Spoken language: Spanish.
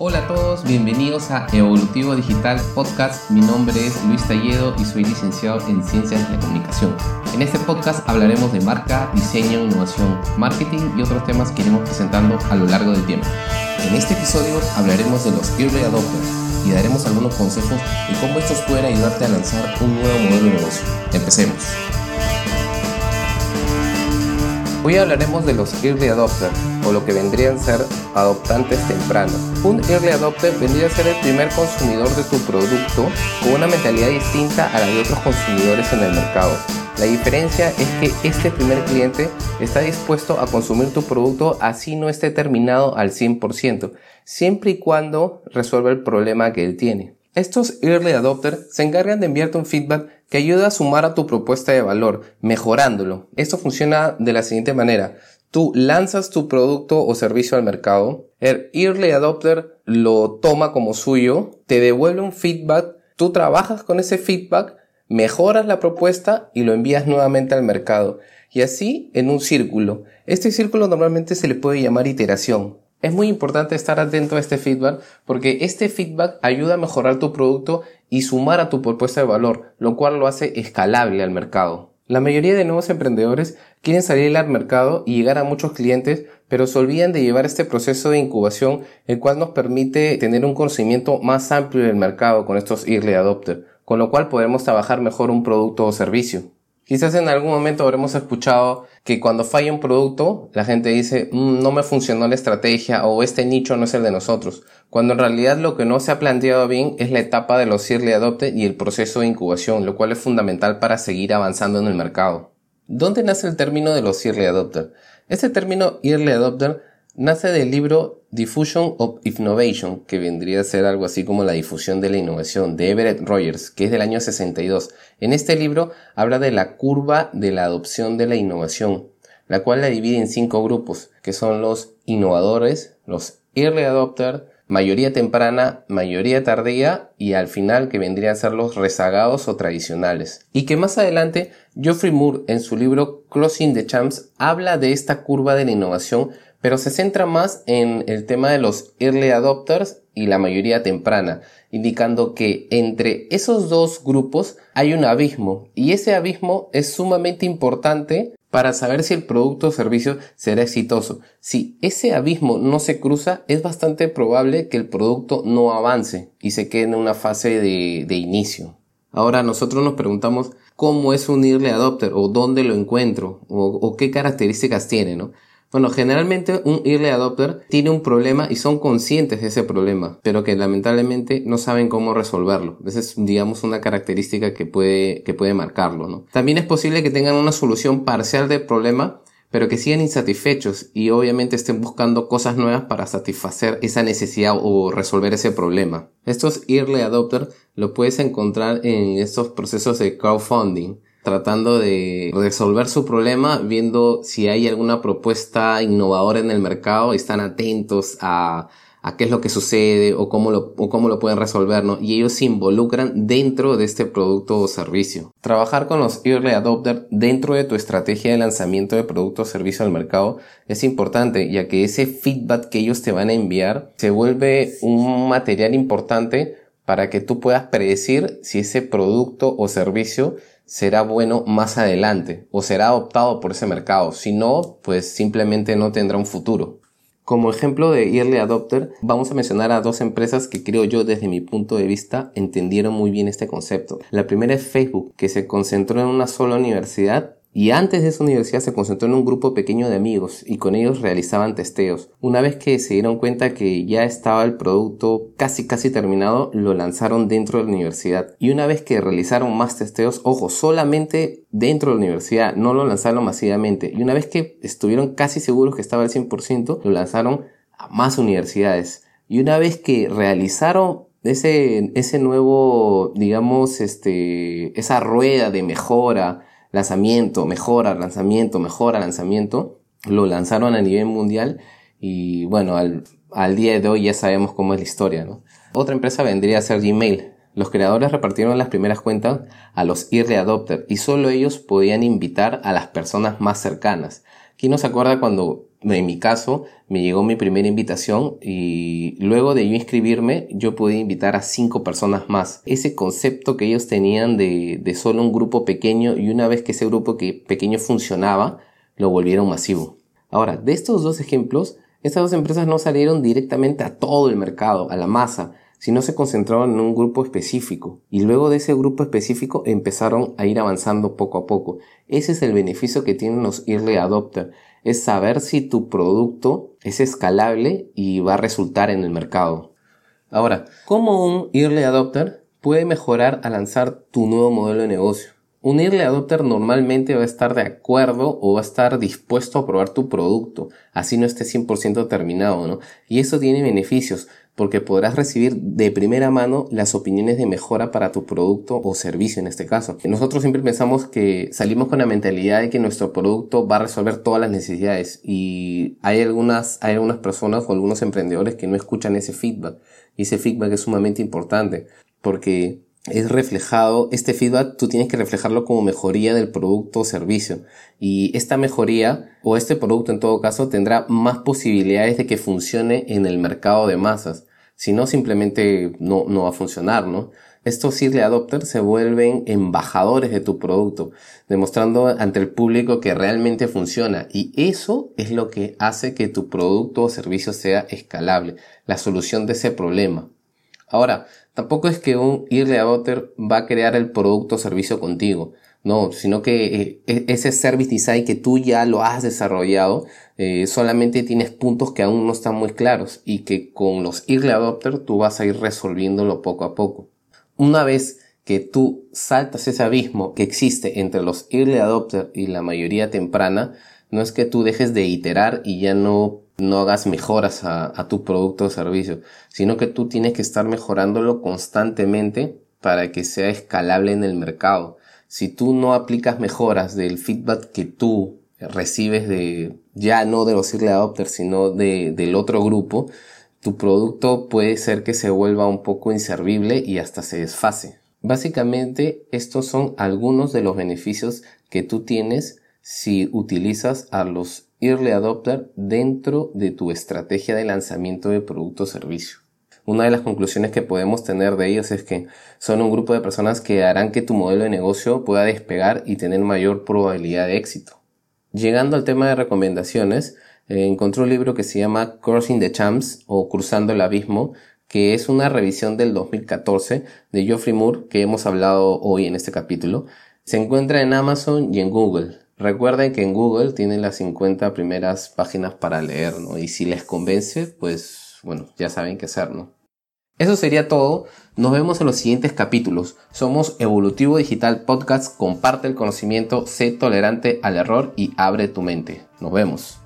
Hola a todos, bienvenidos a Evolutivo Digital Podcast. Mi nombre es Luis Talledo y soy licenciado en Ciencias de la Comunicación. En este podcast hablaremos de marca, diseño, innovación, marketing y otros temas que iremos presentando a lo largo del tiempo. En este episodio hablaremos de los Early Adopters y daremos algunos consejos de cómo estos pueden ayudarte a lanzar un nuevo modelo de negocio. Empecemos. Hoy hablaremos de los Early Adopters, o lo que vendrían a ser adoptantes tempranos. Un Early Adopter vendría a ser el primer consumidor de tu producto con una mentalidad distinta a la de otros consumidores en el mercado. La diferencia es que este primer cliente está dispuesto a consumir tu producto así no esté terminado al 100%, siempre y cuando resuelva el problema que él tiene. Estos early adopters se encargan de enviarte un feedback que ayuda a sumar a tu propuesta de valor, mejorándolo. Esto funciona de la siguiente manera. Tú lanzas tu producto o servicio al mercado, el early adopter lo toma como suyo, te devuelve un feedback, tú trabajas con ese feedback, mejoras la propuesta y lo envías nuevamente al mercado. Y así en un círculo. Este círculo normalmente se le puede llamar iteración. Es muy importante estar atento a este feedback porque este feedback ayuda a mejorar tu producto y sumar a tu propuesta de valor, lo cual lo hace escalable al mercado. La mayoría de nuevos emprendedores quieren salir al mercado y llegar a muchos clientes, pero se olvidan de llevar este proceso de incubación, el cual nos permite tener un conocimiento más amplio del mercado con estos early adopters, con lo cual podremos trabajar mejor un producto o servicio. Quizás en algún momento habremos escuchado que cuando falla un producto, la gente dice, mm, no me funcionó la estrategia o este nicho no es el de nosotros, cuando en realidad lo que no se ha planteado bien es la etapa de los early adopter y el proceso de incubación, lo cual es fundamental para seguir avanzando en el mercado. ¿Dónde nace el término de los early adopter? Este término early adopter nace del libro Diffusion of Innovation, que vendría a ser algo así como la difusión de la innovación, de Everett Rogers, que es del año 62. En este libro habla de la curva de la adopción de la innovación, la cual la divide en cinco grupos, que son los innovadores, los early adopters, mayoría temprana, mayoría tardía y al final que vendrían a ser los rezagados o tradicionales. Y que más adelante Geoffrey Moore en su libro Closing the Champs habla de esta curva de la innovación pero se centra más en el tema de los early adopters y la mayoría temprana, indicando que entre esos dos grupos hay un abismo y ese abismo es sumamente importante para saber si el producto o servicio será exitoso. Si ese abismo no se cruza, es bastante probable que el producto no avance y se quede en una fase de, inicio. Ahora nosotros nos preguntamos cómo es un early adopter o dónde lo encuentro o, o qué características tiene, ¿no? Bueno, generalmente un early adopter tiene un problema y son conscientes de ese problema, pero que lamentablemente no saben cómo resolverlo. Esa es, digamos, una característica que puede, que puede marcarlo, ¿no? También es posible que tengan una solución parcial del problema, pero que sigan insatisfechos y obviamente estén buscando cosas nuevas para satisfacer esa necesidad o resolver ese problema. Estos early adopters lo puedes encontrar en estos procesos de crowdfunding tratando de resolver su problema, viendo si hay alguna propuesta innovadora en el mercado están atentos a, a qué es lo que sucede o cómo lo, o cómo lo pueden resolver, ¿no? Y ellos se involucran dentro de este producto o servicio. Trabajar con los early adopters dentro de tu estrategia de lanzamiento de producto o servicio al mercado es importante, ya que ese feedback que ellos te van a enviar se vuelve un material importante para que tú puedas predecir si ese producto o servicio será bueno más adelante o será adoptado por ese mercado. Si no, pues simplemente no tendrá un futuro. Como ejemplo de Early Adopter, vamos a mencionar a dos empresas que creo yo desde mi punto de vista entendieron muy bien este concepto. La primera es Facebook, que se concentró en una sola universidad y antes de esa universidad se concentró en un grupo pequeño de amigos y con ellos realizaban testeos. Una vez que se dieron cuenta que ya estaba el producto casi casi terminado, lo lanzaron dentro de la universidad. Y una vez que realizaron más testeos, ojo, solamente dentro de la universidad, no lo lanzaron masivamente. Y una vez que estuvieron casi seguros que estaba al 100%, lo lanzaron a más universidades. Y una vez que realizaron ese, ese nuevo, digamos, este, esa rueda de mejora, lanzamiento, mejora, lanzamiento, mejora, lanzamiento. Lo lanzaron a nivel mundial y bueno, al, al día de hoy ya sabemos cómo es la historia, ¿no? Otra empresa vendría a ser Gmail. Los creadores repartieron las primeras cuentas a los early adopters y solo ellos podían invitar a las personas más cercanas. ¿Quién no se acuerda cuando, en mi caso, me llegó mi primera invitación y luego de yo inscribirme, yo pude invitar a cinco personas más. Ese concepto que ellos tenían de, de solo un grupo pequeño y una vez que ese grupo que pequeño funcionaba, lo volvieron masivo. Ahora, de estos dos ejemplos, estas dos empresas no salieron directamente a todo el mercado, a la masa, sino se concentraban en un grupo específico. Y luego de ese grupo específico empezaron a ir avanzando poco a poco. Ese es el beneficio que tienen los early adopter. Es saber si tu producto es escalable y va a resultar en el mercado. Ahora, ¿cómo un early adopter puede mejorar al lanzar tu nuevo modelo de negocio? Un early adopter normalmente va a estar de acuerdo o va a estar dispuesto a probar tu producto, así no esté 100% terminado, ¿no? Y eso tiene beneficios, porque podrás recibir de primera mano las opiniones de mejora para tu producto o servicio en este caso. Nosotros siempre pensamos que salimos con la mentalidad de que nuestro producto va a resolver todas las necesidades y hay algunas, hay algunas personas o algunos emprendedores que no escuchan ese feedback y ese feedback es sumamente importante porque es reflejado, este feedback tú tienes que reflejarlo como mejoría del producto o servicio. Y esta mejoría o este producto en todo caso tendrá más posibilidades de que funcione en el mercado de masas. Si no, simplemente no, no va a funcionar, ¿no? Estos early adopters se vuelven embajadores de tu producto, demostrando ante el público que realmente funciona. Y eso es lo que hace que tu producto o servicio sea escalable, la solución de ese problema. Ahora, tampoco es que un early adopter va a crear el producto o servicio contigo. No, sino que eh, e-, ese service design que tú ya lo has desarrollado, eh, solamente tienes puntos que aún no están muy claros y que con los early adopter tú vas a ir resolviéndolo poco a poco. Una vez que tú saltas ese abismo que existe entre los early adopter y la mayoría temprana, no es que tú dejes de iterar y ya no no hagas mejoras a, tu producto o servicio, sino que tú tienes que estar mejorándolo constantemente para que sea escalable en el mercado. Si tú no aplicas mejoras del feedback que tú recibes de, ya no de los early adopters, sino de, del otro grupo, tu producto puede ser que se vuelva un poco inservible y hasta se desfase. Básicamente, estos son algunos de los beneficios que tú tienes si utilizas a los early adopter dentro de tu estrategia de lanzamiento de producto o servicio. Una de las conclusiones que podemos tener de ellos es que son un grupo de personas que harán que tu modelo de negocio pueda despegar y tener mayor probabilidad de éxito. Llegando al tema de recomendaciones, eh, encontré un libro que se llama Crossing the Champs o Cruzando el Abismo, que es una revisión del 2014 de Geoffrey Moore que hemos hablado hoy en este capítulo. Se encuentra en Amazon y en Google. Recuerden que en Google tienen las 50 primeras páginas para leer, ¿no? Y si les convence, pues bueno, ya saben qué hacer, ¿no? Eso sería todo. Nos vemos en los siguientes capítulos. Somos Evolutivo Digital Podcast. Comparte el conocimiento, sé tolerante al error y abre tu mente. Nos vemos.